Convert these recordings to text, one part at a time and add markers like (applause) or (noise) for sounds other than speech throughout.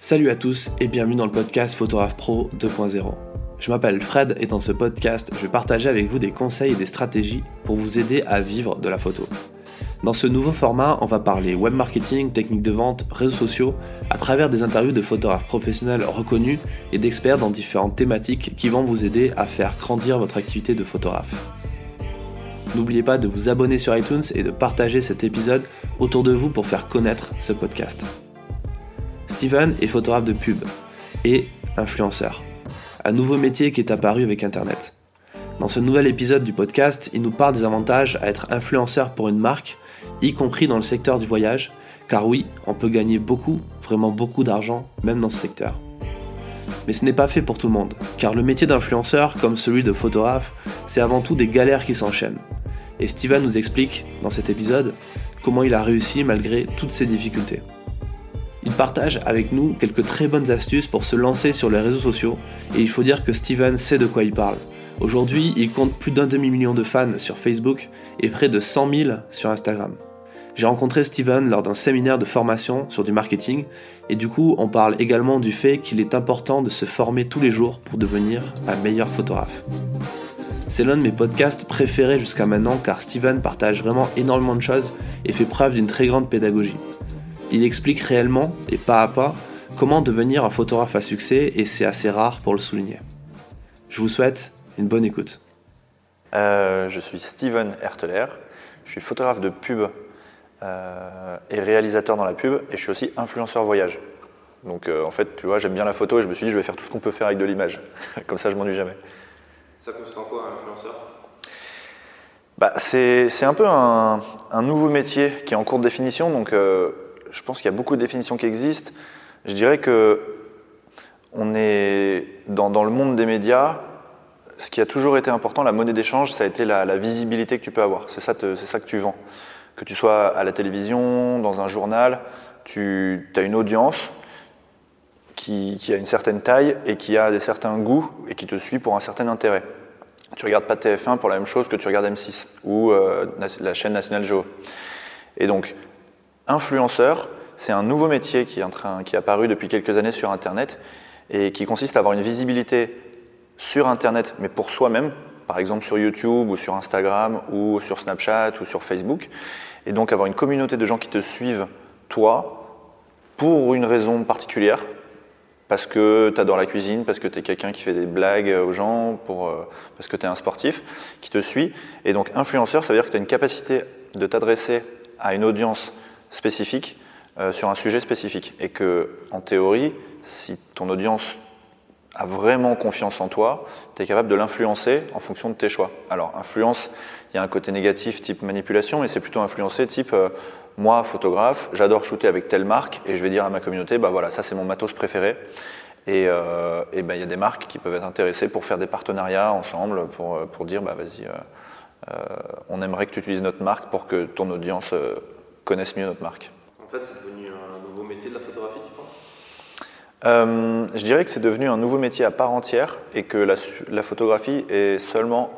Salut à tous et bienvenue dans le podcast Photographe Pro 2.0. Je m'appelle Fred et dans ce podcast, je vais partager avec vous des conseils et des stratégies pour vous aider à vivre de la photo. Dans ce nouveau format, on va parler web marketing, techniques de vente, réseaux sociaux, à travers des interviews de photographes professionnels reconnus et d'experts dans différentes thématiques qui vont vous aider à faire grandir votre activité de photographe. N'oubliez pas de vous abonner sur iTunes et de partager cet épisode autour de vous pour faire connaître ce podcast. Steven est photographe de pub et influenceur, un nouveau métier qui est apparu avec Internet. Dans ce nouvel épisode du podcast, il nous parle des avantages à être influenceur pour une marque, y compris dans le secteur du voyage, car oui, on peut gagner beaucoup, vraiment beaucoup d'argent, même dans ce secteur. Mais ce n'est pas fait pour tout le monde, car le métier d'influenceur, comme celui de photographe, c'est avant tout des galères qui s'enchaînent. Et Steven nous explique, dans cet épisode, comment il a réussi malgré toutes ces difficultés. Il partage avec nous quelques très bonnes astuces pour se lancer sur les réseaux sociaux, et il faut dire que Steven sait de quoi il parle. Aujourd'hui, il compte plus d'un demi-million de fans sur Facebook et près de 100 000 sur Instagram. J'ai rencontré Steven lors d'un séminaire de formation sur du marketing et du coup on parle également du fait qu'il est important de se former tous les jours pour devenir un meilleur photographe. C'est l'un de mes podcasts préférés jusqu'à maintenant car Steven partage vraiment énormément de choses et fait preuve d'une très grande pédagogie. Il explique réellement et pas à pas comment devenir un photographe à succès et c'est assez rare pour le souligner. Je vous souhaite une bonne écoute. Euh, je suis Steven Herteler, je suis photographe de pub euh, et réalisateur dans la pub, et je suis aussi influenceur voyage. Donc euh, en fait, tu vois, j'aime bien la photo et je me suis dit, je vais faire tout ce qu'on peut faire avec de l'image. (laughs) Comme ça, je m'ennuie jamais. Ça consiste en quoi, un influenceur? Bah, c'est, un peu un, nouveau métier qui est en cours de définition, donc euh, je pense qu'il y a beaucoup de définitions qui existent. Je dirais que on est dans, le monde des médias, ce qui a toujours été important, la monnaie d'échange, ça a été la, visibilité que tu peux avoir. C'est ça, ça que tu vends que tu sois à la télévision, dans un journal, tu as une audience qui, a une certaine taille et qui a des certains goûts et qui te suit pour un certain intérêt. Tu regardes pas TF1 pour la même chose que tu regardes M6 ou euh, la chaîne National Geo. Et donc, influenceur, c'est un nouveau métier qui est, apparu depuis quelques années sur Internet et qui consiste à avoir une visibilité sur Internet, mais pour soi-même, par exemple sur YouTube ou sur Instagram ou sur Snapchat ou sur Facebook, et donc avoir une communauté de gens qui te suivent, toi, pour une raison particulière, parce que tu adores la cuisine, parce que tu es quelqu'un qui fait des blagues aux gens, pour, euh, parce que tu es un sportif, qui te suit. Et donc influenceur, ça veut dire que tu as une capacité de t'adresser à une audience spécifique euh, sur un sujet spécifique. Et que, en théorie, si ton audience a vraiment confiance en toi, tu es capable de l'influencer en fonction de tes choix. Alors, influence, il y a un côté négatif type manipulation, mais c'est plutôt influencé type euh, moi, photographe, j'adore shooter avec telle marque et je vais dire à ma communauté, bah voilà, ça c'est mon matos préféré. Et, euh, ben, il y a des marques qui peuvent être intéressées pour faire des partenariats ensemble, pour, pour dire, bah vas-y, on aimerait que tu utilises notre marque pour que ton audience connaisse mieux notre marque. En fait, c'est devenu un nouveau métier de la photographie, tu penses? Je dirais que c'est devenu un nouveau métier à part entière et que la, la photographie est seulement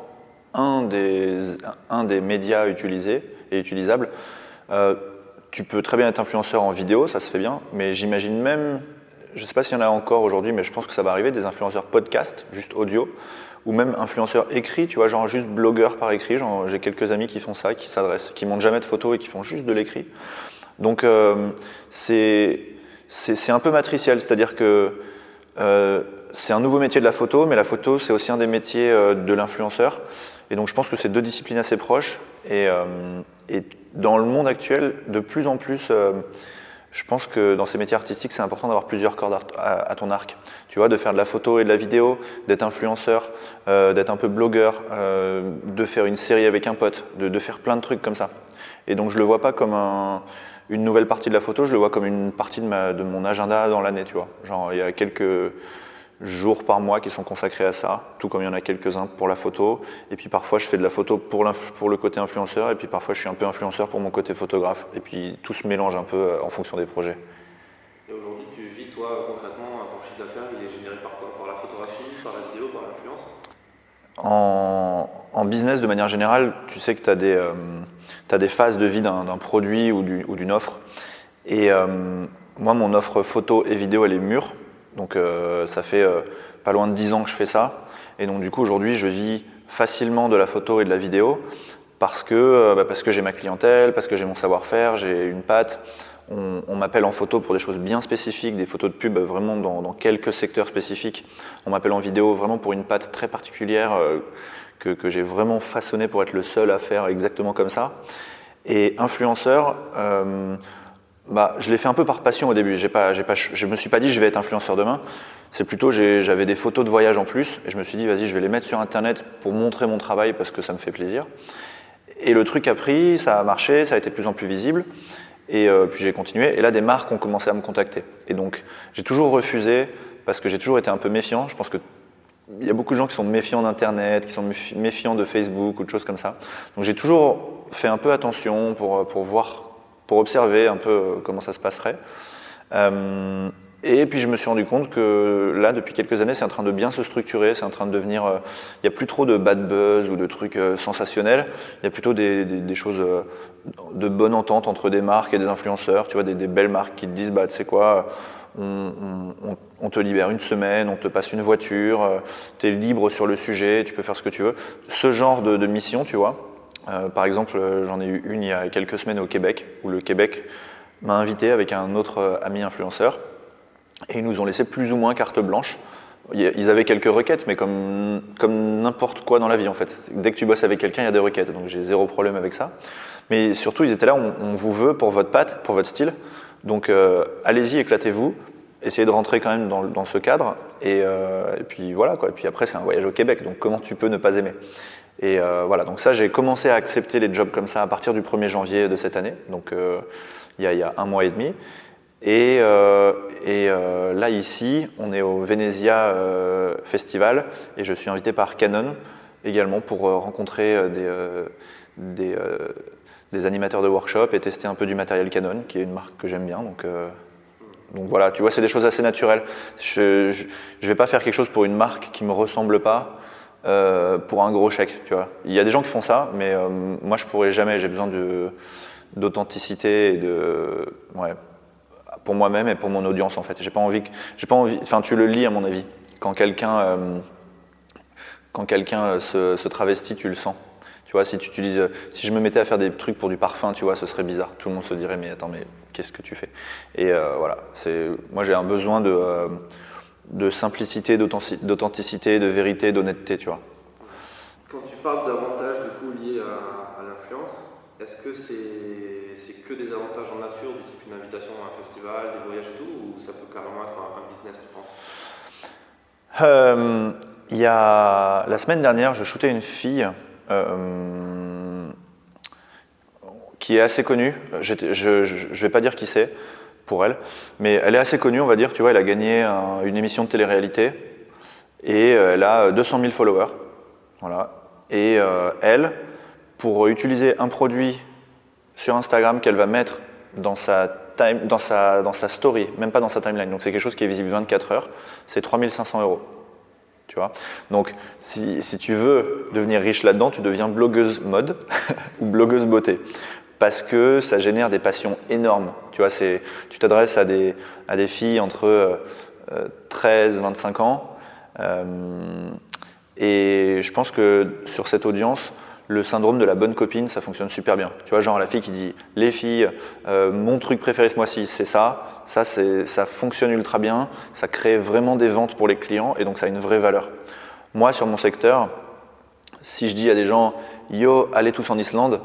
un des, un des médias utilisés et utilisables. Euh, tu peux très bien être influenceur en vidéo, ça se fait bien, mais j'imagine même, je ne sais pas s'il y en a encore aujourd'hui, mais je pense que ça va arriver, des influenceurs podcast, juste audio, ou même influenceurs écrits, tu vois, genre juste blogueurs par écrit. J'ai quelques amis qui font ça, qui s'adressent, qui montent jamais de photos et qui font juste de l'écrit. Donc euh, c'est un peu matriciel, c'est-à-dire que euh, c'est un nouveau métier de la photo, mais la photo c'est aussi un des métiers de l'influenceur. Et donc je pense que c'est deux disciplines assez proches. Et, euh, et, dans le monde actuel, de plus en plus, euh, je pense que dans ces métiers artistiques, c'est important d'avoir plusieurs cordes à, ton arc. Tu vois, de faire de la photo et de la vidéo, d'être influenceur, euh, d'être un peu blogueur, de faire une série avec un pote, de, de, faire plein de trucs comme ça. Et donc je le vois pas comme un, une nouvelle partie de la photo, je le vois comme une partie de, ma, de mon agenda dans l'année, tu vois. Genre, il y a quelques jours par mois qui sont consacrés à ça, tout comme il y en a quelques-uns pour la photo. Et puis parfois je fais de la photo pour, pour, le côté influenceur, et puis parfois je suis un peu influenceur pour mon côté photographe. Et puis tout se mélange un peu euh, en fonction des projets. Et aujourd'hui, tu vis toi concrètement, ton chiffre d'affaires, il est généré par quoi? Par la photographie, par la vidéo, par l'influence? En, business, de manière générale, tu sais que tu as, euh, des phases de vie d'un produit ou d'une offre. Et euh, moi, mon offre photo et vidéo, elle est mûre. Donc, ça fait pas loin de 10 ans que je fais ça. Et donc, du coup, aujourd'hui, je vis facilement de la photo et de la vidéo parce que, bah, parce que j'ai ma clientèle, parce que j'ai mon savoir-faire, j'ai une patte. On, m'appelle en photo pour des choses bien spécifiques, des photos de pub vraiment dans, quelques secteurs spécifiques. On m'appelle en vidéo vraiment pour une patte très particulière euh, que, j'ai vraiment façonné pour être le seul à faire exactement comme ça. Et influenceur, euh, bah, je l'ai fait un peu par passion au début. J'ai pas, je me suis pas dit je vais être influenceur demain. C'est plutôt j'avais des photos de voyage en plus et je me suis dit vas-y je vais les mettre sur internet pour montrer mon travail parce que ça me fait plaisir. Et le truc a pris, ça a marché, ça a été de plus en plus visible. Et euh, puis j'ai continué. Et là, des marques ont commencé à me contacter. Et donc, j'ai toujours refusé parce que j'ai toujours été un peu méfiant. Je pense que il y a beaucoup de gens qui sont méfiants d'Internet, qui sont méfiants de Facebook ou de choses comme ça. Donc j'ai toujours fait un peu attention pour, euh, pour voir, pour observer un peu euh, comment ça se passerait. Et puis je me suis rendu compte que là, depuis quelques années, c'est en train de bien se structurer, c'est en train de devenir... Euh, il n'y a plus trop de bad buzz ou de trucs euh, sensationnels, il y a plutôt des, choses euh, de bonne entente entre des marques et des influenceurs, tu vois, des, belles marques qui te disent, bah tu sais quoi, on, te libère une semaine, on te passe une voiture, tu es libre sur le sujet, tu peux faire ce que tu veux. Ce genre de mission, tu vois. par exemple, j'en ai eu une il y a quelques semaines au Québec, où le Québec m'a invité avec un autre ami influenceur et ils nous ont laissé plus ou moins carte blanche. Ils avaient quelques requêtes, mais comme, comme n'importe quoi dans la vie en fait. Dès que tu bosses avec quelqu'un, il y a des requêtes, donc j'ai zéro problème avec ça. Mais surtout, ils étaient là, on, vous veut pour votre patte, pour votre style. Donc euh, allez-y, éclatez-vous, essayez de rentrer quand même dans, dans ce cadre. Et, euh, et, puis voilà, quoi. Et puis après, c'est un voyage au Québec, donc comment tu peux ne pas aimer? Et euh, voilà, donc ça, j'ai commencé à accepter les jobs comme ça à partir du 1er janvier de cette année, donc il y, a, il y a un mois et demi. Et, euh, euh, là, ici, on est au Venezia euh, Festival et je suis invité par Canon également pour rencontrer des, animateurs de workshop et tester un peu du matériel Canon, qui est une marque que j'aime bien. Donc, donc voilà, tu vois, c'est des choses assez naturelles. Je ne vais pas faire quelque chose pour une marque qui ne me ressemble pas. pour un gros chèque, tu vois. Il y a des gens qui font ça, mais moi je pourrais jamais. J'ai besoin d'authenticité et de, ouais, pour moi-même et pour mon audience en fait. J'ai pas envie, j'ai pas envie. Enfin, tu le lis à mon avis. Quand quelqu'un, euh, quand quelqu'un euh, se, se, travestit, tu le sens. Tu vois, si tu utilises, euh, si je me mettais à faire des trucs pour du parfum, tu vois, ce serait bizarre. Tout le monde se dirait, mais attends, mais qu'est-ce que tu fais? Et voilà, c'est, moi j'ai un besoin de, de simplicité, d'authenticité, de vérité, d'honnêteté, tu vois. Quand tu parles d'avantages du coup liés à, à l'influence, est-ce que c'est que des avantages en nature, une invitation à un festival, des voyages et tout, ou ça peut carrément être un, business, tu penses? Euh, y a la semaine dernière, je shootais une fille euh, qui est assez connue. Je ne vais pas dire qui c'est pour elle, mais elle est assez connue, on va dire. Tu vois, elle a gagné une émission de télé-réalité et euh, elle a 200 000 followers. Voilà. Et elle, pour utiliser un produit sur Instagram qu'elle va mettre dans sa, dans, sa, dans sa story, même pas dans sa timeline. Donc c'est quelque chose qui est visible 24 heures, c'est 3500 euros. Tu vois? Donc si, si, tu veux devenir riche là-dedans, tu deviens blogueuse mode (laughs) ou blogueuse beauté. Parce que ça génère des passions énormes. Tu vois, tu t'adresses à des, à des filles entre 13 euh, 25 ans. Euh, et je pense que sur cette audience, le syndrome de la bonne copine, ça fonctionne super bien. Tu vois, genre la fille qui dit les filles, euh, mon truc préféré ce mois-ci, c'est ça. Ça, ça fonctionne ultra bien. Ça crée vraiment des ventes pour les clients et donc ça a une vraie valeur. Moi, sur mon secteur, si je dis à des gens yo, allez tous en Islande,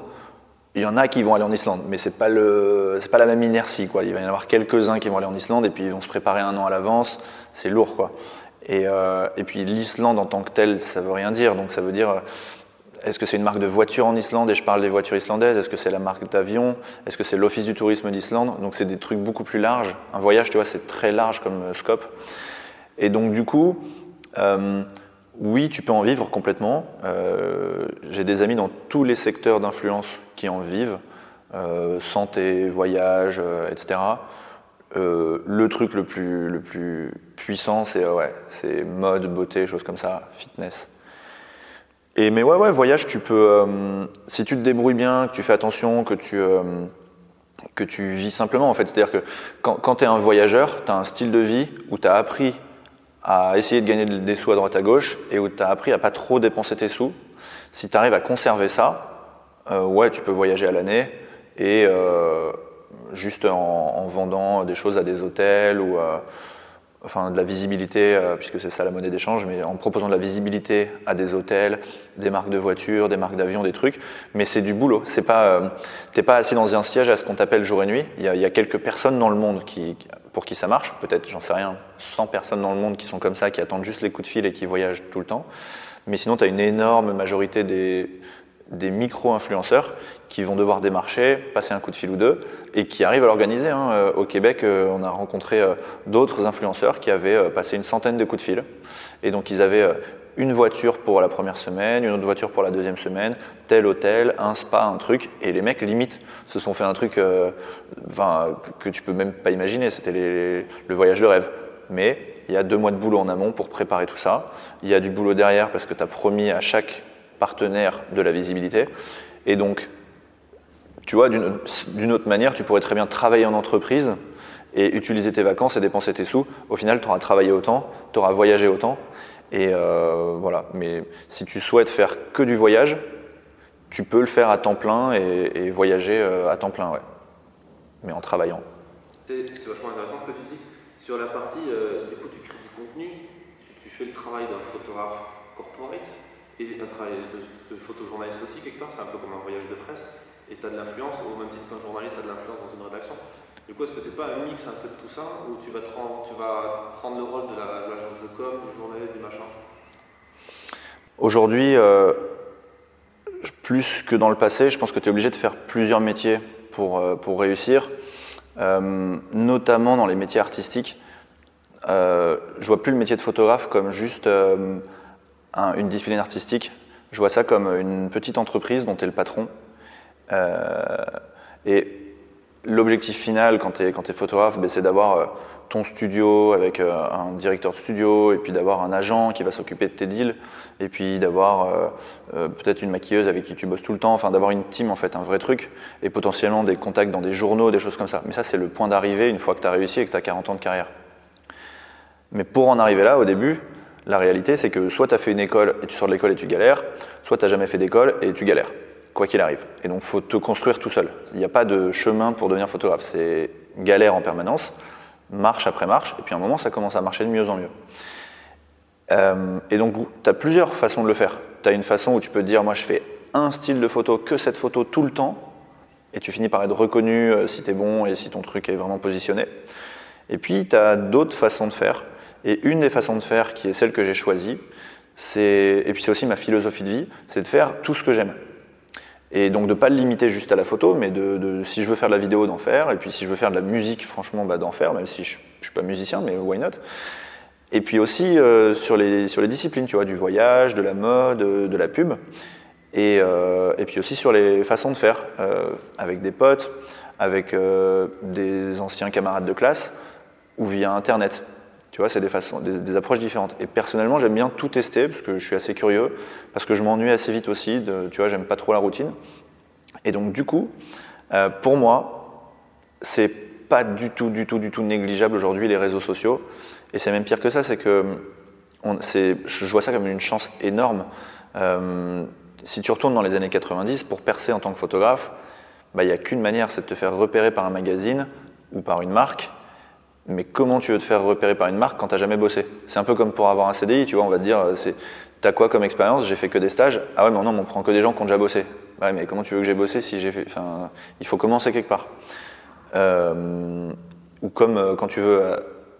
il y en a qui vont aller en Islande, mais c'est pas le, c'est pas la même inertie quoi. Il va y en avoir quelques-uns qui vont aller en Islande et puis ils vont se préparer un an à l'avance. C'est lourd quoi. Et, euh, et puis l'Islande en tant que telle, ça veut rien dire. Donc ça veut dire est-ce que c'est une marque de voiture en Islande et je parle des voitures islandaises Est-ce que c'est la marque d'avion Est-ce que c'est l'Office du tourisme d'Islande Donc c'est des trucs beaucoup plus larges. Un voyage, tu vois, c'est très large comme euh, scope. Et donc du coup, euh, oui, tu peux en vivre complètement. Euh, j'ai des amis dans tous les secteurs d'influence qui en vivent. santé, voyage, etc. le truc le plus, le plus puissant, c'est ouais, mode, beauté, choses comme ça, fitness. Et, mais ouais, ouais, voyage, tu peux, euh, si tu te débrouilles bien, que tu fais attention, que tu, euh, vis simplement en fait. C'est-à-dire que quand, quand tu es un voyageur, tu as un style de vie où tu as appris à essayer de gagner des sous à droite à gauche et où tu as appris à pas trop dépenser tes sous. Si tu arrives à conserver ça, euh, ouais, tu peux voyager à l'année et juste en, en, vendant des choses à des hôtels ou enfin de la visibilité, euh, puisque c'est ça la monnaie d'échange, mais en proposant de la visibilité à des hôtels, des marques de voitures, des marques d'avions, des trucs. Mais c'est du boulot. C'est pas, euh, t'es pas assis dans un siège à ce qu'on t'appelle jour et nuit. Il y, a, quelques personnes dans le monde qui, pour qui ça marche. Peut-être, j'en sais rien, 100 personnes dans le monde qui sont comme ça, qui attendent juste les coups de fil et qui voyagent tout le temps. Mais sinon, tu as une énorme majorité des, des micro-influenceurs qui vont devoir démarcher, passer un coup de fil ou deux, et qui arrivent à l'organiser. Hein. Euh, au Québec, euh, on a rencontré euh, d'autres influenceurs qui avaient passé une centaine de coups de fil. Et donc, ils avaient une voiture pour la première semaine, une autre voiture pour la deuxième semaine, tel hôtel, un spa, un truc. Et les mecs, limite, se sont fait un truc que tu peux même pas imaginer. C'était le voyage de rêve. Mais il y a deux mois de boulot en amont pour préparer tout ça. Il y a du boulot derrière parce que tu as promis à chaque partenaire de la visibilité. Et donc, tu vois, d'une autre manière, tu pourrais très bien travailler en entreprise et utiliser tes vacances et dépenser tes sous. Au final, tu auras travaillé autant, tu auras voyagé autant. Et euh, voilà. Mais si tu souhaites faire que du voyage, tu peux le faire à temps plein et, voyager euh, à temps plein, ouais. Mais en travaillant. C'est vachement intéressant ce que tu dis. Sur la partie, euh, du coup, tu crées du contenu, tu fais le travail d'un photographe corporate et un travail de, de photojournaliste aussi, quelque part. C'est un peu comme un voyage de presse. Et tu as de l'influence, au même titre qu'un journaliste a de l'influence dans une rédaction. Du coup, est-ce que c'est pas un mix un peu de tout ça, où tu vas, prendre le rôle de l'agence de, de com, du journaliste, du machin? Aujourd'hui, euh, plus que dans le passé, je pense que tu es obligé de faire plusieurs métiers pour, euh, pour réussir, euh, notamment dans les métiers artistiques. Je vois plus le métier de photographe comme juste un, une discipline artistique. Je vois ça comme une petite entreprise dont tu es le patron. Euh, et l'objectif final quand tu es, photographe, ben, c'est d'avoir ton studio avec un directeur de studio et puis d'avoir un agent qui va s'occuper de tes deals et puis d'avoir euh, euh, peut-être une maquilleuse avec qui tu bosses tout le temps, enfin d'avoir une team en fait, un vrai truc et potentiellement des contacts dans des journaux, des choses comme ça. Mais ça c'est le point d'arrivée une fois que tu as réussi et que tu as 40 ans de carrière. Mais pour en arriver là au début, la réalité c'est que soit tu as fait une école et tu sors de l'école et tu galères, soit tu n'as jamais fait d'école et tu galères quoi qu'il arrive. Et donc, faut te construire tout seul. Il n'y a pas de chemin pour devenir photographe. C'est galère en permanence, marche après marche, et puis à un moment, ça commence à marcher de mieux en mieux. Euh, et donc, tu as plusieurs façons de le faire. Tu as une façon où tu peux dire, moi, je fais un style de photo, que cette photo tout le temps, et tu finis par être reconnu euh, si tu es bon et si ton truc est vraiment positionné. Et puis, tu as d'autres façons de faire. Et une des façons de faire, qui est celle que j'ai choisie, c'est, et puis c'est aussi ma philosophie de vie, c'est de faire tout ce que j'aime. Et donc de ne pas le limiter juste à la photo, mais de, si je veux faire de la vidéo, d'en faire. Et puis si je veux faire de la musique, franchement, bah, d'en faire, même si je ne suis pas musicien, mais why not? Et puis aussi euh, sur, les, sur les disciplines, tu vois, du voyage, de la mode, de, de la pub. Et, euh, et, puis aussi sur les façons de faire, euh, avec des potes, avec euh, des anciens camarades de classe, ou via Internet. Tu vois, c'est des façons, des, approches différentes. Et personnellement, j'aime bien tout tester parce que je suis assez curieux, parce que je m'ennuie assez vite aussi. De, tu vois, j'aime pas trop la routine. Et donc, du coup, euh, pour moi, c'est pas du tout, du tout, du tout négligeable aujourd'hui les réseaux sociaux. Et c'est même pire que ça, c'est que je vois ça comme une chance énorme. Euh, si tu retournes dans les années 90, pour percer en tant que photographe, il bah, n'y a qu'une manière, c'est de te faire repérer par un magazine ou par une marque mais comment tu veux te faire repérer par une marque quand tu n'as jamais bossé? C'est un peu comme pour avoir un CDI, tu vois, on va te dire, t'as quoi comme expérience? J'ai fait que des stages. Ah ouais, mais non, on prend que des gens qui ont déjà bossé. Ouais, mais comment tu veux que j'ai bossé si j'ai fait. Enfin, il faut commencer quelque part. Euh, ou comme euh, quand tu veux euh,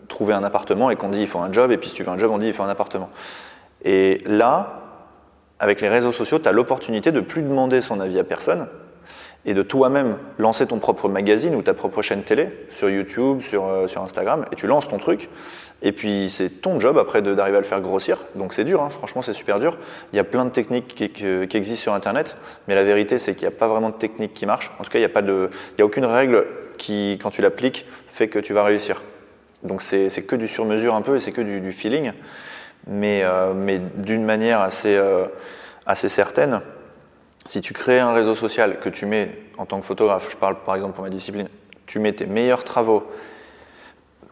trouver un appartement et qu'on dit il faut un job, et puis si tu veux un job, on dit il faut un appartement. Et là, avec les réseaux sociaux, tu as l'opportunité de plus demander son avis à personne, et de toi-même lancer ton propre magazine ou ta propre chaîne télé sur YouTube, sur, euh, Instagram, et tu lances ton truc. Et puis c'est ton job après d'arriver à le faire grossir. Donc c'est dur, hein, franchement c'est super dur. Il y a plein de techniques qui, qui, existent sur Internet, mais la vérité c'est qu'il n'y a pas vraiment de technique qui marche. En tout cas, il n'y a, de, a aucune règle qui, quand tu l'appliques, fait que tu vas réussir. Donc c'est que du sur-mesure un peu et c'est que du, du, feeling, mais, euh, mais d'une manière assez, euh, assez certaine Si tu crées un réseau social que tu mets en tant que photographe, je parle par exemple pour ma discipline, tu mets tes meilleurs travaux,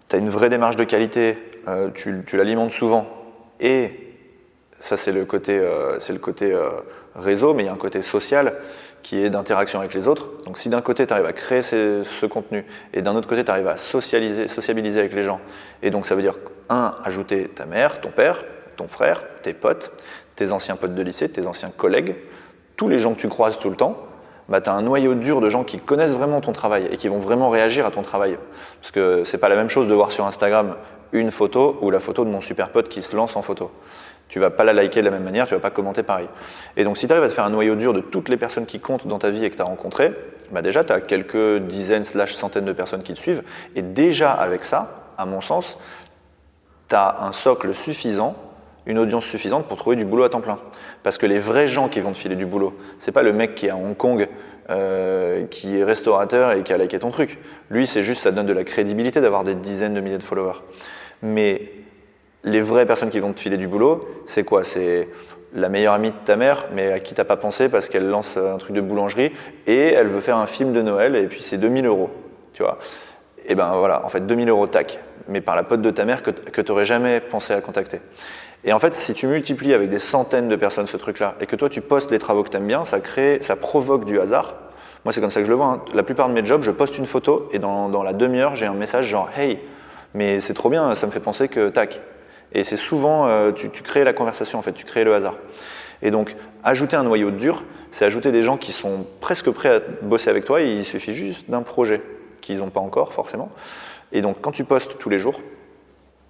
tu as une vraie démarche de qualité, euh, tu, l'alimentes souvent, et ça c'est le côté, euh, euh, réseau, mais il y a un côté social qui est d'interaction avec les autres. Donc si d'un côté tu arrives à créer ce contenu, et d'un autre côté tu arrives à socialiser, sociabiliser avec les gens, et donc ça veut dire, un, ajouter ta mère, ton père, ton frère, tes potes, tes anciens potes de lycée, tes anciens collègues, tous les gens que tu croises tout le temps, bah, tu as un noyau dur de gens qui connaissent vraiment ton travail et qui vont vraiment réagir à ton travail. Parce que c'est pas la même chose de voir sur Instagram une photo ou la photo de mon super pote qui se lance en photo. Tu vas pas la liker de la même manière, tu vas pas commenter pareil. Et donc si tu arrives à te faire un noyau dur de toutes les personnes qui comptent dans ta vie et que tu as rencontrées, bah déjà tu as quelques dizaines slash centaines de personnes qui te suivent. Et déjà avec ça, à mon sens, tu as un socle suffisant une audience suffisante pour trouver du boulot à temps plein. Parce que les vrais gens qui vont te filer du boulot, c'est pas le mec qui est à Hong Kong, euh, qui est restaurateur et qui a liké ton truc. Lui, c'est juste, ça donne de la crédibilité d'avoir des dizaines de milliers de followers. Mais les vraies personnes qui vont te filer du boulot, c'est quoi? C'est la meilleure amie de ta mère, mais à qui t'as pas pensé parce qu'elle lance un truc de boulangerie et elle veut faire un film de Noël et puis c'est 2000 euros, tu vois. Et ben voilà, en fait 2000 euros tac, mais par la pote de ta mère que, que tu n'aurais jamais pensé à contacter. Et en fait, si tu multiplies avec des centaines de personnes ce truc-là, et que toi tu postes les travaux que tu aimes bien, ça crée, ça provoque du hasard. Moi, c'est comme ça que je le vois. Hein. La plupart de mes jobs, je poste une photo et dans, la demi-heure, j'ai un message genre Hey, mais c'est trop bien, ça me fait penser que tac. Et c'est souvent, euh, tu, crées la conversation en fait, tu crées le hasard. Et donc, ajouter un noyau dur, c'est ajouter des gens qui sont presque prêts à bosser avec toi, il suffit juste d'un projet qu'ils n'ont pas encore forcément. Et donc, quand tu postes tous les jours,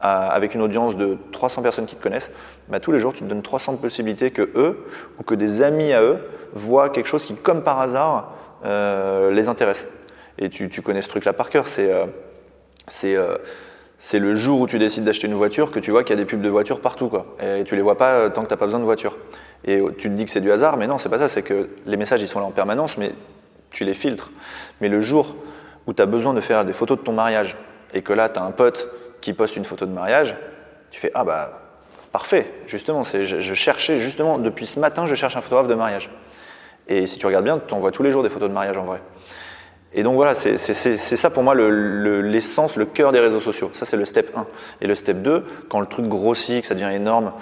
avec une audience de 300 personnes qui te connaissent, bah, tous les jours, tu te donnes 300 possibilités que eux ou que des amis à eux voient quelque chose qui, comme par hasard, euh, les intéresse. Et tu, connais ce truc-là par cœur. C'est euh, euh, le jour où tu décides d'acheter une voiture que tu vois qu'il y a des pubs de voitures partout. Quoi. Et tu les vois pas tant que tu n'as pas besoin de voiture. Et tu te dis que c'est du hasard, mais non, c'est pas ça. C'est que les messages, ils sont là en permanence, mais tu les filtres. Mais le jour où tu as besoin de faire des photos de ton mariage et que là, tu as un pote qui poste une photo de mariage, tu fais Ah bah parfait, justement, je, je cherchais justement, depuis ce matin, je cherche un photographe de mariage. Et si tu regardes bien, tu envoies tous les jours des photos de mariage en vrai. Et donc voilà, c'est ça pour moi l'essence, le, cœur des réseaux sociaux. Ça, c'est le step 1. Et le step 2, quand le truc grossit, que ça devient énorme,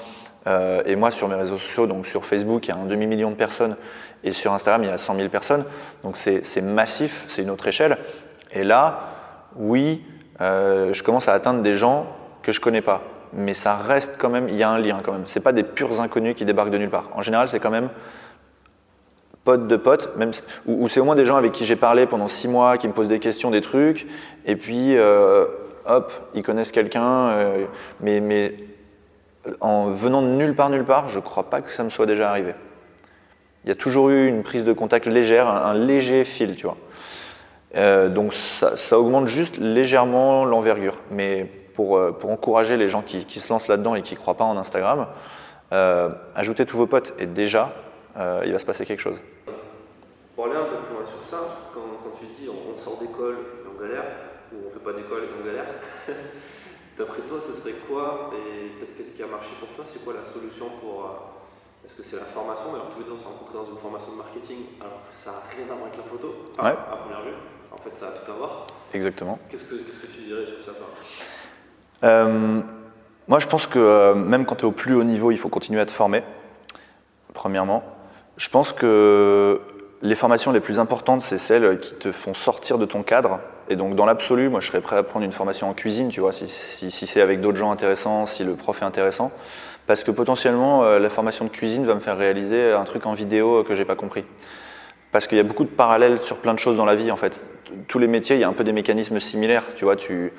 euh, et moi sur mes réseaux sociaux, donc sur Facebook, il y a un demi-million de personnes, et sur Instagram, il y a 100 000 personnes. Donc c'est massif, c'est une autre échelle. Et là, oui, euh, je commence à atteindre des gens que je connais pas. Mais ça reste quand même, il y a un lien quand même. C'est pas des purs inconnus qui débarquent de nulle part. En général, c'est quand même potes de potes, même, ou, c'est au moins des gens avec qui j'ai parlé pendant six mois, qui me posent des questions, des trucs, et puis euh, hop, ils connaissent quelqu'un, euh, mais, en venant de nulle part, nulle part, je crois pas que ça me soit déjà arrivé. Il y a toujours eu une prise de contact légère, un léger fil, tu vois. Euh, donc ça, augmente juste légèrement l'envergure. Mais pour, euh, pour, encourager les gens qui, se lancent là-dedans et qui ne croient pas en Instagram, euh, ajoutez tous vos potes et déjà, il va se passer quelque chose. Pour aller un peu plus loin sur ça, quand, tu dis on, sort d'école et on galère, ou on fait pas d'école et on galère, (laughs) d'après toi, ce serait quoi et peut-être qu'est-ce qui a marché pour toi? C'est quoi la solution pour est-ce que c'est la formation? Alors tous les deux on s'est rencontrés dans une formation de marketing alors que ça n'a rien à voir avec la photo, à première vue. En fait, ça a tout à voir. Exactement. Qu'est-ce que, tu dirais sur ça, euh, Moi, je pense que euh, même quand tu es au plus haut niveau, il faut continuer à te former, premièrement. Je pense que les formations les plus importantes, c'est celles qui te font sortir de ton cadre. Et donc, dans l'absolu, moi, je serais prêt à prendre une formation en cuisine, tu vois, si, si, c'est avec d'autres gens intéressants, si le prof est intéressant. Parce que potentiellement, euh, la formation de cuisine va me faire réaliser un truc en vidéo que j'ai pas compris. Parce qu'il y a beaucoup de parallèles sur plein de choses dans la vie, en fait. Tous les métiers, il y a un peu des mécanismes similaires, tu vois, tu,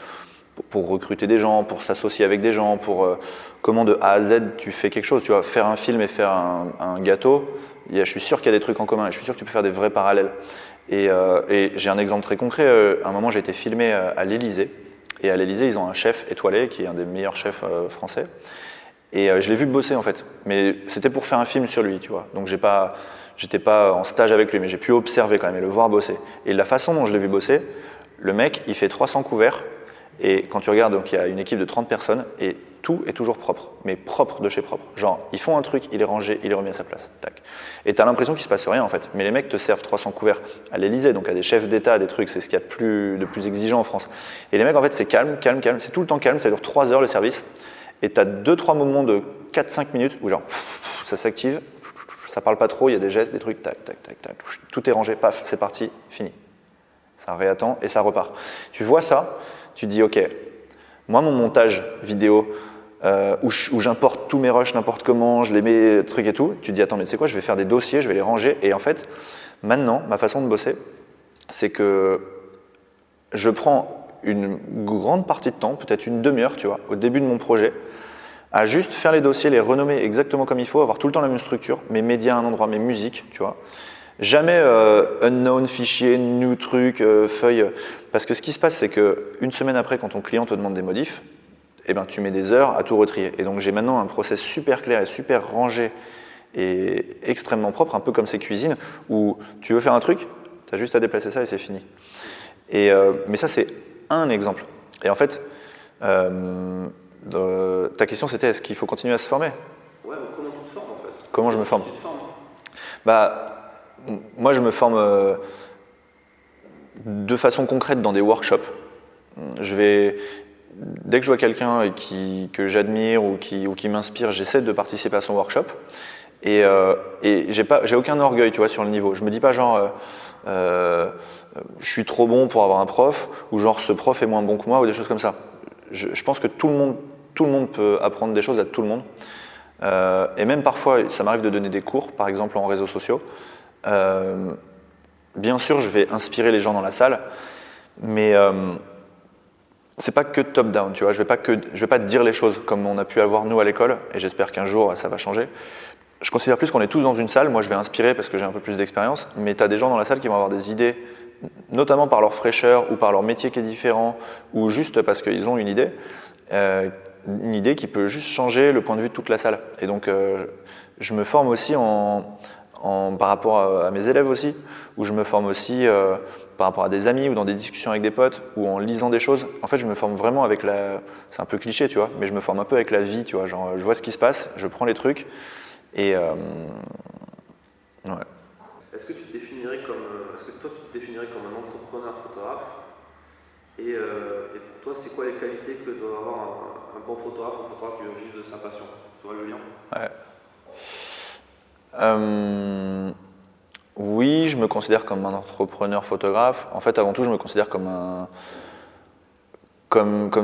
pour recruter des gens, pour s'associer avec des gens, pour euh, comment de A à Z tu fais quelque chose. Tu vois, faire un film et faire un, gâteau, il y a, je suis sûr qu'il y a des trucs en commun, je suis sûr que tu peux faire des vrais parallèles. Et, euh, et j'ai un exemple très concret, euh, à un moment j'ai été filmé à l'Elysée, et à l'Elysée ils ont un chef étoilé, qui est un des meilleurs chefs français, et je l'ai vu bosser en fait, mais c'était pour faire un film sur lui, tu vois, donc j'ai pas J'étais pas en stage avec lui, mais j'ai pu observer quand même et le voir bosser. Et la façon dont je l'ai vu bosser, le mec, il fait 300 couverts Et quand tu regardes, donc il y a une équipe de 30 personnes et tout est toujours propre, mais propre de chez propre. Genre, ils font un truc, il est rangé, il est remis à sa place. Tac. Et tu as l'impression qu'il se passe rien en fait. Mais les mecs te servent 300 couverts à l'Elysée, donc à des chefs d'État, des trucs, c'est ce qu'il y a de plus, de plus exigeant en France. Et les mecs, en fait, c'est calme, calme, calme, c'est tout le temps calme, ça dure 3 heures le service. Et tu as 2-3 moments de 4-5 minutes où genre, ça s'active, ça parle pas trop, il y a des gestes, des trucs, tac, tac, tac, tac, tout est rangé, paf, c'est parti, fini. Ça réattend et ça repart. Tu vois ça, tu dis, ok, moi, mon montage vidéo, euh, où j'importe tous mes rushs n'importe comment, je les mets, trucs et tout. Tu dis, attends, mais c'est quoi, je vais faire des dossiers, je vais les ranger. Et en fait, maintenant, ma façon de bosser, c'est que je prends une grande partie de temps, peut-être une demi-heure, tu vois, au début de mon projet, à juste faire les dossiers, les renommer exactement comme il faut, avoir tout le temps la même structure, mes médias à un endroit, mes musiques, tu vois. Jamais euh, unknown fichier, new truc, euh, feuille. Parce que ce qui se passe, c'est qu'une semaine après, quand ton client te demande des modifs, eh ben, tu mets des heures à tout retrier. Et donc j'ai maintenant un process super clair et super rangé et extrêmement propre, un peu comme ces cuisines, où tu veux faire un truc, tu as juste à déplacer ça et c'est fini. Et, euh, mais ça, c'est un exemple. Et en fait, euh, ta question c'était est-ce qu'il faut continuer à se former? Ouais, comment tu te formes en fait? Comment je me forme? Bah, Moi, je me forme euh, de façon concrète dans des workshops. Je vais, dès que je vois quelqu'un que j'admire ou qui, ou qui m'inspire, j'essaie de participer à son workshop. Et, euh, et j'ai aucun orgueil, tu vois, sur le niveau. Je me dis pas genre, euh, je suis trop bon pour avoir un prof, ou genre ce prof est moins bon que moi, ou des choses comme ça. Je, je pense que tout le monde, tout le monde peut apprendre des choses à tout le monde. Euh, et même parfois, ça m'arrive de donner des cours, par exemple en réseaux sociaux. Euh, bien sûr, je vais inspirer les gens dans la salle, mais c'est pas que top-down, tu vois. Je vais pas que, vais pas te dire les choses comme on a pu avoir nous à l'école, et j'espère qu'un jour ça va changer. Je considère plus qu'on est tous dans une salle. Moi, je vais inspirer parce que j'ai un peu plus d'expérience, mais tu as des gens dans la salle qui vont avoir des idées, notamment par leur fraîcheur ou par leur métier qui est différent, ou juste parce qu'ils ont une idée, euh, une idée qui peut juste changer le point de vue de toute la salle. Et donc, euh, je me forme aussi en, en, par rapport à, mes élèves aussi, où je me forme aussi euh, par rapport à des amis ou dans des discussions avec des potes ou en lisant des choses. En fait, je me forme vraiment avec la. C'est un peu cliché, tu vois, mais je me forme un peu avec la vie, tu vois. Genre, je vois ce qui se passe, je prends les trucs et. Euh, ouais. Est-ce que tu te définirais comme. Est-ce que toi, tu te définirais comme un entrepreneur photographe? Toi, c'est quoi les qualités que doit avoir un, bon photographe, un photographe qui veut vivre de sa passion? Tu vois le lien? Euh, oui, je me considère comme un entrepreneur photographe. En fait, avant tout, je me considère comme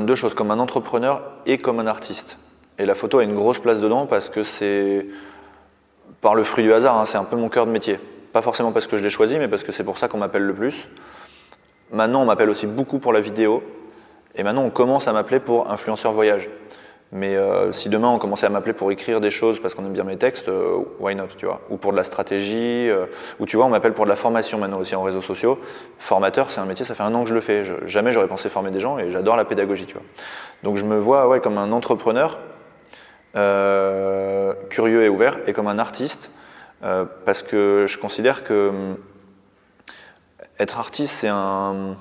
deux choses, comme un entrepreneur et comme un artiste. Et la photo a une grosse place dedans parce que c'est par le fruit du hasard, hein, c'est un peu mon cœur de métier. Pas forcément parce que je l'ai choisi, mais parce que c'est pour ça qu'on m'appelle le plus. Maintenant, on m'appelle aussi beaucoup pour la vidéo. Et maintenant, on commence à m'appeler pour influenceur voyage. Mais euh, si demain on commençait à m'appeler pour écrire des choses parce qu'on aime bien mes textes, euh, why not, tu vois? Ou pour de la stratégie, euh, ou tu vois, on m'appelle pour de la formation maintenant aussi en réseaux sociaux. Formateur, c'est un métier, ça fait un an que je le fais. jamais j'aurais pensé former des gens et j'adore la pédagogie, tu vois. Donc je me vois ouais, comme un entrepreneur curieux et ouvert et comme un artiste parce que je considère que hum, être artiste, c'est un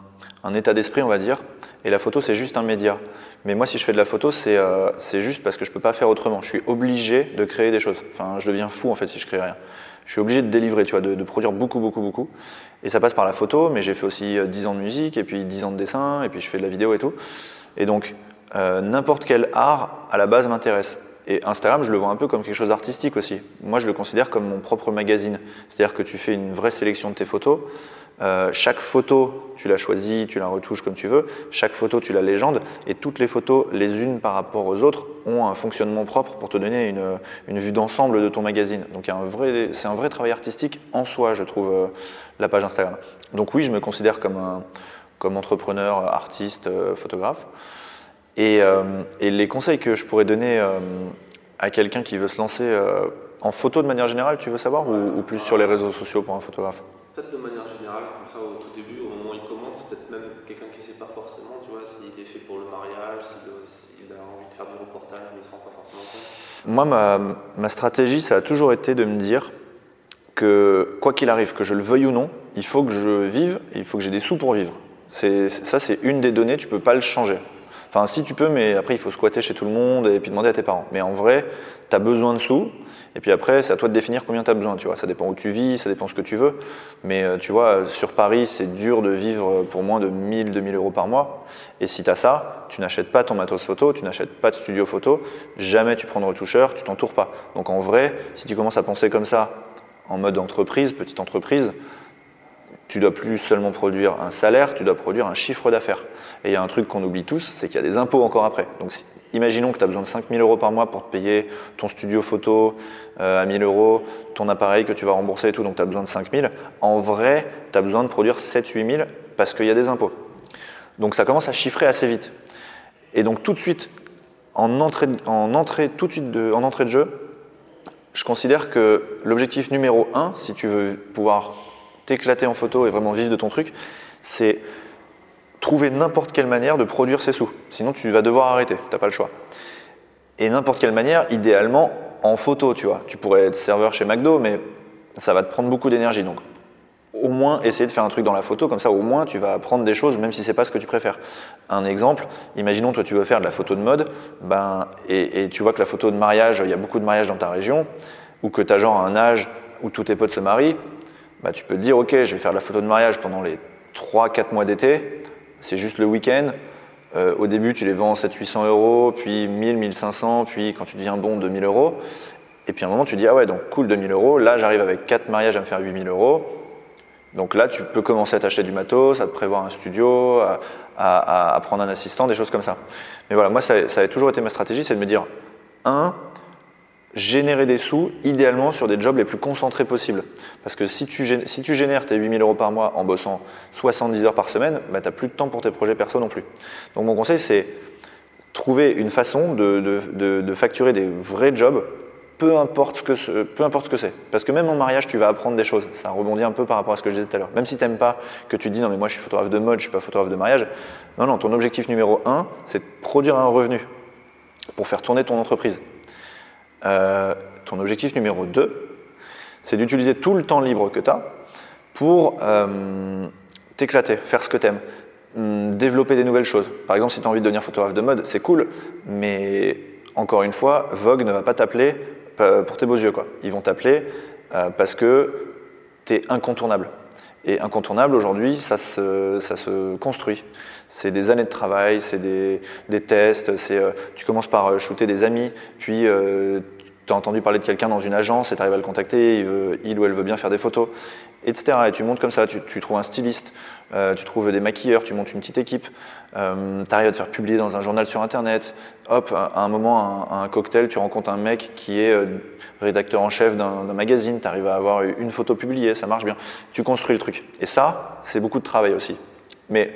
état d'esprit, on va dire, et la photo, c'est juste un média. Mais moi, si je fais de la photo, euh, c'est juste parce que je peux pas faire autrement. Je suis obligé de créer des choses. Enfin, je deviens fou en fait si je crée rien. Je suis obligé de délivrer, tu vois, de, produire beaucoup, beaucoup, beaucoup. Et ça passe par la photo, mais j'ai fait aussi 10 euh, ans de musique, et puis 10 ans de dessin, et puis je fais de la vidéo et tout. Et donc, euh, n'importe quel art, à la base, m'intéresse. Et Instagram, je le vois un peu comme quelque chose d'artistique aussi. Moi, je le considère comme mon propre magazine. C'est-à-dire que tu fais une vraie sélection de tes photos, euh, chaque photo, tu la choisis, tu la retouches comme tu veux. Chaque photo, tu la légendes. Et toutes les photos, les unes par rapport aux autres, ont un fonctionnement propre pour te donner une, vue d'ensemble de ton magazine. Donc c'est un vrai travail artistique en soi, je trouve, euh, la page Instagram. Donc oui, je me considère comme, un, comme entrepreneur, artiste, euh, photographe. Et, les conseils que je pourrais donner à quelqu'un qui veut se lancer en photo de manière générale, tu veux savoir, ou plus sur les réseaux sociaux pour un photographe? Peut-être de manière générale, comme ça au tout début, au moment où il commente, peut-être même quelqu'un qui ne sait pas forcément, tu vois, s'il est fait pour le mariage, s'il a envie de faire du reportage, mais il ne se rend pas forcément compte. Moi, ma, ma stratégie, ça a toujours été de me dire que quoi qu'il arrive, que je le veuille ou non, il faut que je vive il faut que j'ai des sous pour vivre. ça, c'est une des données, tu ne peux pas le changer. Enfin, si tu peux, mais après, il faut squatter chez tout le monde et puis demander à tes parents. Mais en vrai, tu as besoin de sous. Et puis après, c'est à toi de définir combien tu as besoin. Tu vois, ça dépend où tu vis, ça dépend ce que tu veux. Mais euh, tu vois, sur Paris, c'est dur de vivre pour moins de 1000, 2000 euros par mois. Et si tu as ça, tu n'achètes pas ton matos photo, tu n'achètes pas de studio photo, jamais tu prends de retoucheur, tu t'entoures pas. Donc en vrai, si tu commences à penser comme ça, en mode entreprise, petite entreprise, tu dois plus seulement produire un salaire, tu dois produire un chiffre d'affaires. Et il y a un truc qu'on oublie tous, c'est qu'il y a des impôts encore après. Donc imaginons que tu as besoin de 5000 euros par mois pour te payer ton studio photo euh, à 1000 euros, ton appareil que tu vas rembourser et tout, donc tu as besoin de 5000. En vrai, tu as besoin de produire 7-8 000 parce qu'il y a des impôts. Donc ça commence à chiffrer assez vite. Et donc tout de suite, en entrée, en entrée, de, en entrée de jeu, je considère que l'objectif numéro un, si tu veux pouvoir t'éclater en photo et vraiment vivre de ton truc, c'est trouver n'importe quelle manière de produire ses sous. Sinon, tu vas devoir arrêter, tu n'as pas le choix. Et n'importe quelle manière, idéalement en photo, tu vois. Tu pourrais être serveur chez McDo, mais ça va te prendre beaucoup d'énergie. Donc, au moins essayer de faire un truc dans la photo, comme ça au moins tu vas apprendre des choses, même si c'est pas ce que tu préfères. Un exemple, imaginons toi tu veux faire de la photo de mode, ben, et, et tu vois que la photo de mariage, il y a beaucoup de mariages dans ta région, ou que tu as genre un âge où tous tes potes se marient, bah, tu peux te dire, ok, je vais faire la photo de mariage pendant les 3-4 mois d'été, c'est juste le week-end. Euh, au début, tu les vends 700-800 euros, puis 1000, 1500, puis quand tu deviens bon, 2000 euros. Et puis à un moment, tu dis, ah ouais, donc cool, 2000 euros. Là, j'arrive avec 4 mariages à me faire 8000 euros. Donc là, tu peux commencer à t'acheter du matos, à te prévoir un studio, à, à, à, prendre un assistant, des choses comme ça. Mais voilà, moi, ça, ça a toujours été ma stratégie, c'est de me dire, un, générer des sous, idéalement sur des jobs les plus concentrés possibles. Parce que si tu, si tu génères tes 8000 euros par mois en bossant 70 heures par semaine, bah, tu n'as plus de temps pour tes projets perso non plus. Donc mon conseil, c'est trouver une façon de, de, de, facturer des vrais jobs, peu importe ce que, peu importe ce que c'est. Parce que même en mariage, tu vas apprendre des choses. Ça rebondit un peu par rapport à ce que je disais tout à l'heure. Même si tu n'aimes pas que tu dis non mais moi je suis photographe de mode, je suis pas photographe de mariage. Non, non, ton objectif numéro un, c'est de produire un revenu pour faire tourner ton entreprise. Euh, ton objectif numéro 2, c'est d'utiliser tout le temps libre que tu as pour euh, t'éclater, faire ce que tu aimes, hum, développer des nouvelles choses. Par exemple, si tu as envie de devenir photographe de mode, c'est cool, mais encore une fois, Vogue ne va pas t'appeler euh, pour tes beaux yeux. Quoi. Ils vont t'appeler parce que tu es incontournable. Et incontournable, aujourd'hui, ça se, ça se construit. C'est des années de travail, c'est des, des, tests, c'est, euh, tu commences par euh, shooter des amis, puis euh, tu as entendu parler de quelqu'un dans une agence et tu arrives à le contacter, il, veut, il, ou elle veut bien faire des photos, etc. Et tu montes comme ça, tu, trouves un styliste, euh, tu trouves des maquilleurs, tu montes une petite équipe, euh, tu arrives à te faire publier dans un journal sur Internet, hop, à un moment, un, cocktail, tu rencontres un mec qui est euh, rédacteur en chef d'un magazine, tu arrives à avoir une photo publiée, ça marche bien, tu construis le truc. Et ça, c'est beaucoup de travail aussi. Mais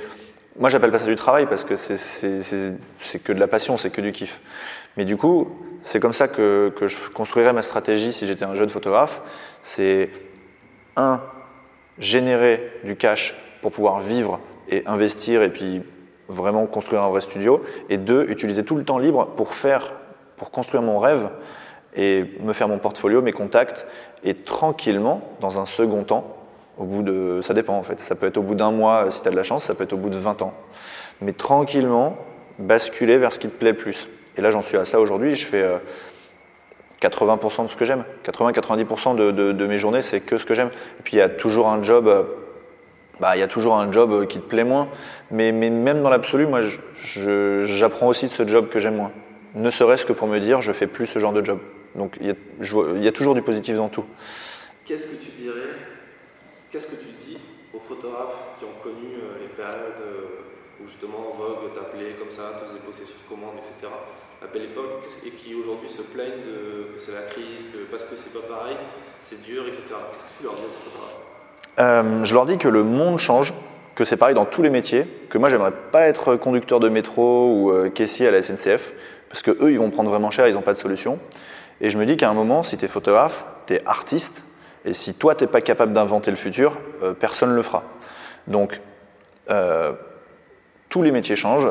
moi, j'appelle pas ça du travail parce que c'est que de la passion, c'est que du kiff. Mais du coup, c'est comme ça que, que, je construirais ma stratégie si j'étais un jeune photographe. C'est un, générer du cash pour pouvoir vivre et investir et puis vraiment construire un vrai studio. Et deux, utiliser tout le temps libre pour faire, pour construire mon rêve et me faire mon portfolio, mes contacts et tranquillement, dans un second temps, au bout de, ça dépend en fait. Ça peut être au bout d'un mois si tu as de la chance, ça peut être au bout de 20 ans. Mais tranquillement, basculer vers ce qui te plaît plus. Et là, j'en suis à ça aujourd'hui. Je fais 80% euh, de ce que j'aime. 80-90% de, mes journées, c'est que ce que j'aime. Et puis, il y a toujours un job, euh, bah, il y a toujours un job euh, qui te plaît moins. Mais, même dans l'absolu, moi, j'apprends aussi de ce job que j'aime moins. Ne serait-ce que pour me dire, je fais plus ce genre de job. Donc, il y a, toujours du positif dans tout. Qu'est-ce que tu dirais Qu'est-ce que tu dis aux photographes qui ont connu euh, les périodes où justement Vogue t'appelait comme ça, te faisait bosser sur commande, etc. à belle époque, et qui aujourd'hui se plaignent que c'est la crise, que parce que c'est pas pareil, c'est dur, etc. Qu'est-ce que tu leur dis à ces euh, Je leur dis que le monde change, que c'est pareil dans tous les métiers, que moi j'aimerais pas être conducteur de métro ou euh, caissier à la SNCF, parce que eux ils vont prendre vraiment cher, ils n'ont pas de solution. Et je me dis qu'à un moment, si tu es photographe, tu es artiste, et si toi, tu n'es pas capable d'inventer le futur, euh, personne ne le fera. Donc, euh, tous les métiers changent.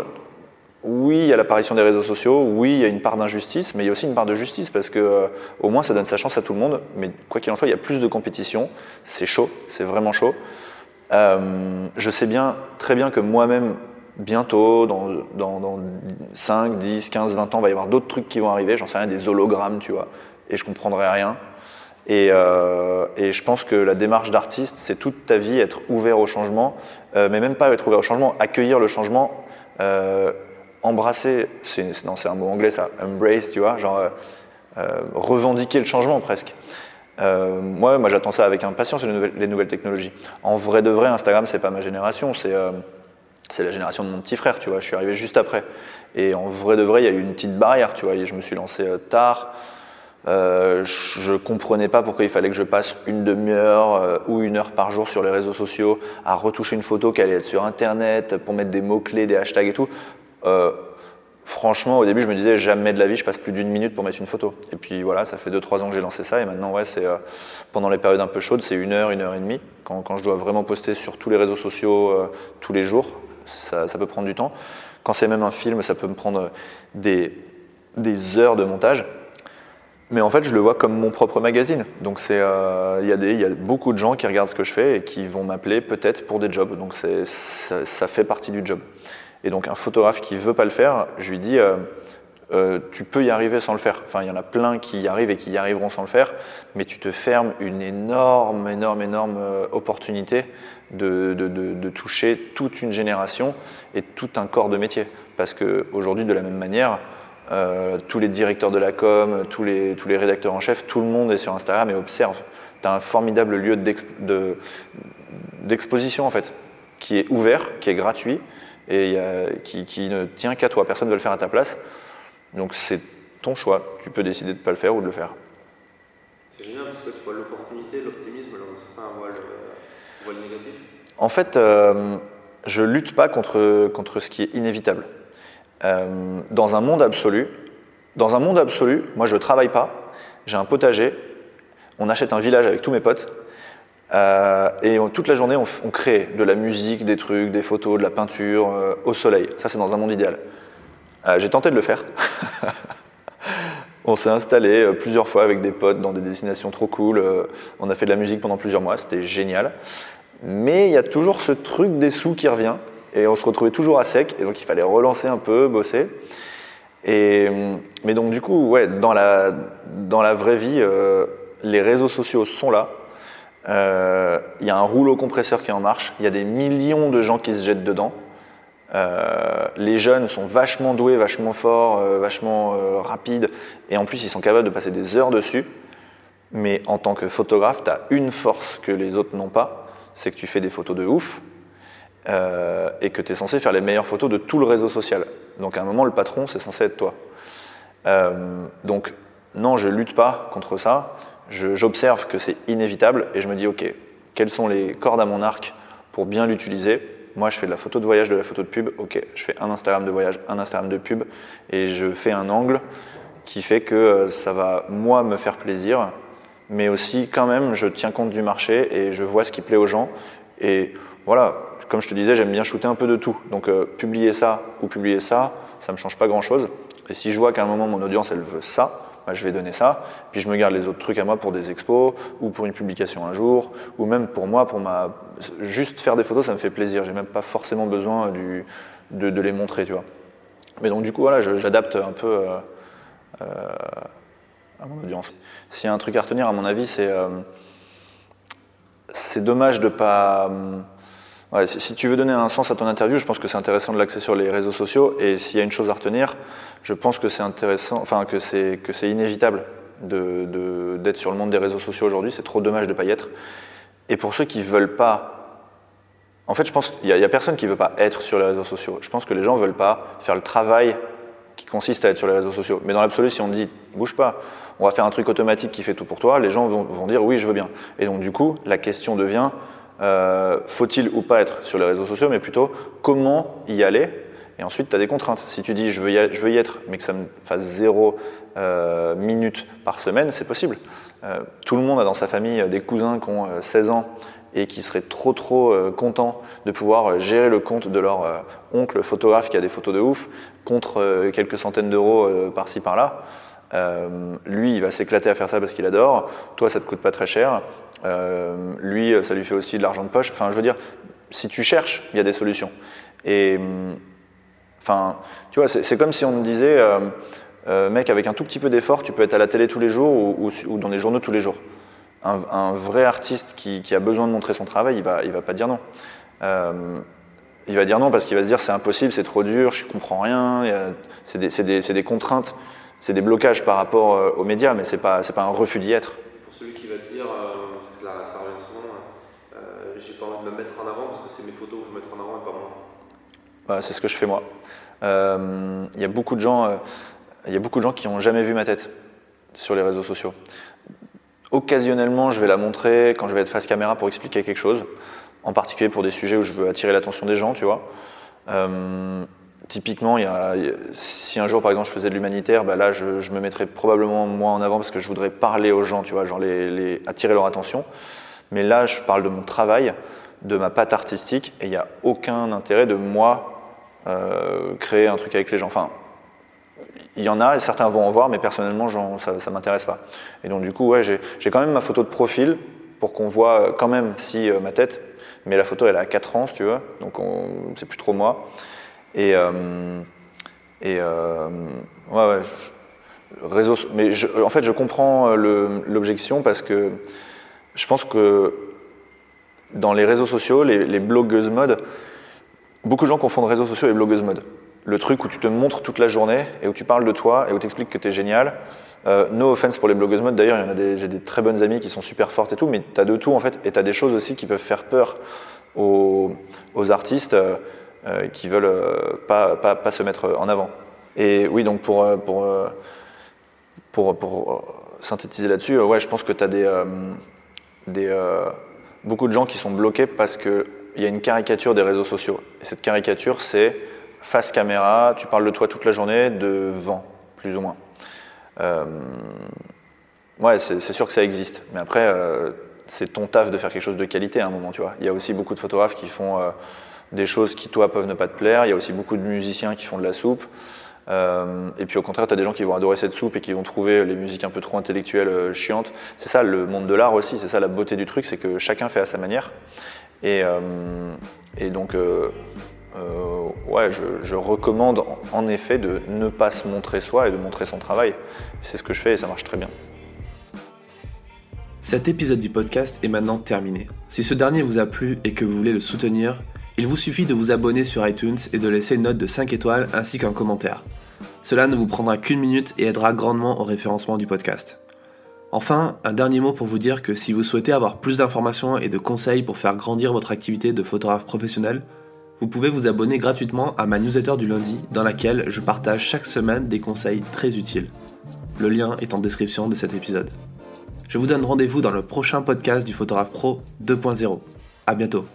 Oui, il y a l'apparition des réseaux sociaux. Oui, il y a une part d'injustice, mais il y a aussi une part de justice parce que euh, au moins ça donne sa chance à tout le monde. Mais quoi qu'il en soit, il y a plus de compétition. C'est chaud, c'est vraiment chaud. Euh, je sais bien, très bien que moi-même, bientôt, dans, dans, dans 5, 10, 15, 20 ans, il va y avoir d'autres trucs qui vont arriver, j'en sais rien, des hologrammes, tu vois, et je comprendrai rien. Et, euh, et je pense que la démarche d'artiste, c'est toute ta vie être ouvert au changement, mais même pas être ouvert au changement, accueillir le changement, embrasser, c'est un mot anglais ça, embrace, tu vois, genre revendiquer le changement presque. moi, moi j'attends ça avec impatience les nouvelles, les nouvelles technologies. En vrai de vrai, Instagram, c'est pas ma génération, c'est la génération de mon petit frère, tu vois. Je suis arrivé juste après. Et en vrai de vrai, il y a eu une petite barrière, tu vois. Et je me suis lancé euh, tard. Euh, je comprenais pas pourquoi il fallait que je passe une demi-heure euh, ou une heure par jour sur les réseaux sociaux à retoucher une photo qui allait être sur Internet pour mettre des mots-clés, des hashtags et tout. Euh, franchement, au début, je me disais jamais de la vie, je passe plus d'une minute pour mettre une photo. Et puis voilà, ça fait 2-3 ans que j'ai lancé ça. Et maintenant, ouais, c'est pendant les périodes un peu chaudes, c'est une heure, une heure et demie. Quand, je dois vraiment poster sur tous les réseaux sociaux tous les jours, ça, peut prendre du temps. Quand c'est même un film, ça peut me prendre des, des heures de montage. Mais en fait, je le vois comme mon propre magazine. Donc, euh, il y, y, a beaucoup de gens qui regardent ce que je fais et qui vont m'appeler peut-être pour des jobs. Donc, ça, fait partie du job. Et donc, un photographe qui veut pas le faire, je lui dis euh, euh, tu peux y arriver sans le faire. Enfin, il y en a plein qui y arrivent et qui y arriveront sans le faire, mais tu te fermes une énorme, énorme, énorme opportunité de, toucher toute une génération et tout un corps de métier. Parce qu'aujourd'hui, de la même manière, euh, tous les directeurs de la com, tous les, tous les rédacteurs en chef, tout le monde est sur Instagram et observe. Tu as un formidable lieu d'exposition en fait, qui est ouvert, qui est gratuit et qui, qui, ne tient qu'à toi. Personne ne veut le faire à ta place. Donc c'est ton choix. Tu peux décider de ne pas le faire ou de le faire. C'est génial parce que tu vois l'opportunité, l'optimisme, alors certains voient le négatif En fait, euh, je lutte pas contre, contre ce qui est inévitable. Euh, dans un monde absolu, dans un monde absolu, moi je travaille pas, j'ai un potager, on achète un village avec tous mes potes, euh, et toute la journée on, crée de la musique, des trucs, des photos, de la peinture au soleil. Ça c'est dans un monde idéal. j'ai tenté de le faire. (laughs) on s'est installé plusieurs fois avec des potes dans des destinations trop cool. on a fait de la musique pendant plusieurs mois, c'était génial. Mais il y a toujours ce truc des sous qui revient. Et on se retrouvait toujours à sec. Et donc il fallait relancer un peu, bosser. Mais donc du coup, ouais, dans la, vraie vie, euh, les réseaux sociaux sont là. Euh, il y a un rouleau compresseur qui est en marche. Il y a des millions de gens qui se jettent dedans. Euh, les jeunes sont vachement doués, vachement forts, vachement rapides. Et en plus, ils sont capables de passer des heures dessus. Mais en tant que photographe, tu as une force que les autres n'ont pas c'est que tu fais des photos de ouf euh, et que tu es censé faire les meilleures photos de tout le réseau social. Donc à un moment, le patron, c'est censé être toi. Euh, donc non, je lutte pas contre ça. J'observe que c'est inévitable et je me dis, ok, quelles sont les cordes à mon arc pour bien l'utiliser? Moi, je fais de la photo de voyage, de la photo de pub. Ok, je fais un Instagram de voyage, un Instagram de pub et je fais un angle qui fait que euh, ça va, moi, me faire plaisir mais aussi quand même je tiens compte du marché et je vois ce qui plaît aux gens. Et voilà, comme je te disais, j'aime bien shooter un peu de tout. Donc euh, publier ça ou publier ça, ça ne me change pas grand-chose. Et si je vois qu'à un moment mon audience elle veut ça, bah, je vais donner ça. Puis je me garde les autres trucs à moi pour des expos ou pour une publication un jour ou même pour moi, pour ma juste faire des photos, ça me fait plaisir. J'ai même pas forcément besoin de, les montrer, tu vois. Mais donc du coup voilà, j'adapte un peu. Euh, euh, à mon audience. S'il y a un truc à retenir, à mon avis, c'est euh, c'est dommage de pas. Si, tu veux donner un sens à ton interview, je pense que c'est intéressant de l'axer sur les réseaux sociaux. Et s'il y a une chose à retenir, je pense que c'est intéressant, enfin que c'est que c'est inévitable d'être sur le monde des réseaux sociaux aujourd'hui. C'est trop dommage de pas y être. Et pour ceux qui veulent pas en fait, je pense qu'il n'y a, personne qui ne veut pas être sur les réseaux sociaux. Je pense que les gens ne veulent pas faire le travail qui consiste à être sur les réseaux sociaux. Mais dans l'absolu, si on dit bouge pas, on va faire un truc automatique qui fait tout pour toi, les gens vont, dire oui, je veux bien. Et donc du coup, la question devient euh, faut-il ou pas être sur les réseaux sociaux, mais plutôt comment y aller? Et ensuite, tu as des contraintes. Si tu dis je veux, y, être, mais que ça me fasse zéro euh, minute par semaine, c'est possible. Euh, tout le monde a dans sa famille des cousins qui ont 16 ans et qui seraient trop trop contents de pouvoir gérer le compte de leur oncle photographe qui a des photos de ouf contre quelques centaines d'euros par-ci par-là. Lui, il va s'éclater à faire ça parce qu'il adore. Toi, ça te coûte pas très cher. Euh, lui, ça lui fait aussi de l'argent de poche. Enfin, je veux dire, si tu cherches, il y a des solutions. Et, Enfin, tu vois, c'est comme si on me disait, mec, avec un tout petit peu d'effort, tu peux être à la télé tous les jours ou, dans les journaux tous les jours. Un, vrai artiste qui, a besoin de montrer son travail, il va, il va pas dire non. il va dire non parce qu'il va se dire c'est impossible, c'est trop dur, je comprends rien, c'est des, contraintes c'est des blocages par rapport euh, aux médias, mais c'est pas pas un refus d'y être. Pour celui qui va te dire, euh, parce que ça revient souvent, euh, de me mettre en avant parce que c'est mes photos que je veux mettre en avant et pas moi. C'est ce que je fais moi. Il y a beaucoup de gens, y a beaucoup de gens qui n'ont jamais vu ma tête sur les réseaux sociaux. Occasionnellement, je vais la montrer quand je vais être face caméra pour expliquer quelque chose, en particulier pour des sujets où je veux attirer l'attention des gens, tu vois. Typiquement, il y a, si un jour, par exemple, je faisais de l'humanitaire, bah là, je, me mettrais probablement moi en avant parce que je voudrais parler aux gens, tu vois, genre les, attirer leur attention. Mais là, je parle de mon travail, de ma patte artistique, et il n'y a aucun intérêt de moi euh, créer un truc avec les gens. Enfin, il y en a, et certains vont en voir, mais personnellement, ça ne m'intéresse pas. Et donc, du coup, ouais, j'ai quand même ma photo de profil pour qu'on voit quand même si euh, ma tête, mais la photo, elle a 4 ans, si tu veux, donc c'est plus trop moi. Et, euh, et euh, ouais, ouais, réseau, mais en fait, je comprends euh, l'objection parce que je pense que dans les réseaux sociaux, les, blogueuses mode, beaucoup de gens confondent réseaux sociaux et blogueuses mode. Le truc où tu te montres toute la journée et où tu parles de toi et où tu expliques que tu es génial. no offense pour les blogueuses mode, d'ailleurs, j'ai des très bonnes amies qui sont super fortes et tout, mais tu as de tout en fait, et tu as des choses aussi qui peuvent faire peur aux, artistes. Euh, qui veulent euh, pas, pas, pas, se mettre en avant. Et oui, donc pour, euh, pour, pour, pour synthétiser là-dessus, ouais, je pense que tu as des, des, beaucoup de gens qui sont bloqués parce qu'il y a une caricature des réseaux sociaux. Et cette caricature, c'est face caméra, tu parles de toi toute la journée, devant, plus ou moins. Euh, ouais, c'est sûr que ça existe. Mais après, c'est ton taf de faire quelque chose de qualité à un moment, tu vois. Il y a aussi beaucoup de photographes qui font des choses qui, toi, peuvent ne pas te plaire. Il y a aussi beaucoup de musiciens qui font de la soupe. Euh, et puis au contraire, tu as des gens qui vont adorer cette soupe et qui vont trouver les musiques un peu trop intellectuelles, euh, chiantes. C'est ça le monde de l'art aussi, c'est ça la beauté du truc, c'est que chacun fait à sa manière. Et, euh, et donc, ouais, je, je, recommande en effet de ne pas se montrer soi et de montrer son travail. C'est ce que je fais et ça marche très bien. Cet épisode du podcast est maintenant terminé. Si ce dernier vous a plu et que vous voulez le soutenir, il vous suffit de vous abonner sur iTunes et de laisser une note de 5 étoiles ainsi qu'un commentaire. Cela ne vous prendra qu'une minute et aidera grandement au référencement du podcast. Enfin, un dernier mot pour vous dire que si vous souhaitez avoir plus d'informations et de conseils pour faire grandir votre activité de photographe professionnel, vous pouvez vous abonner gratuitement à ma newsletter du lundi dans laquelle je partage chaque semaine des conseils très utiles. Le lien est en description de cet épisode. Je vous donne rendez-vous dans le prochain podcast du Photographe Pro 2.0. A bientôt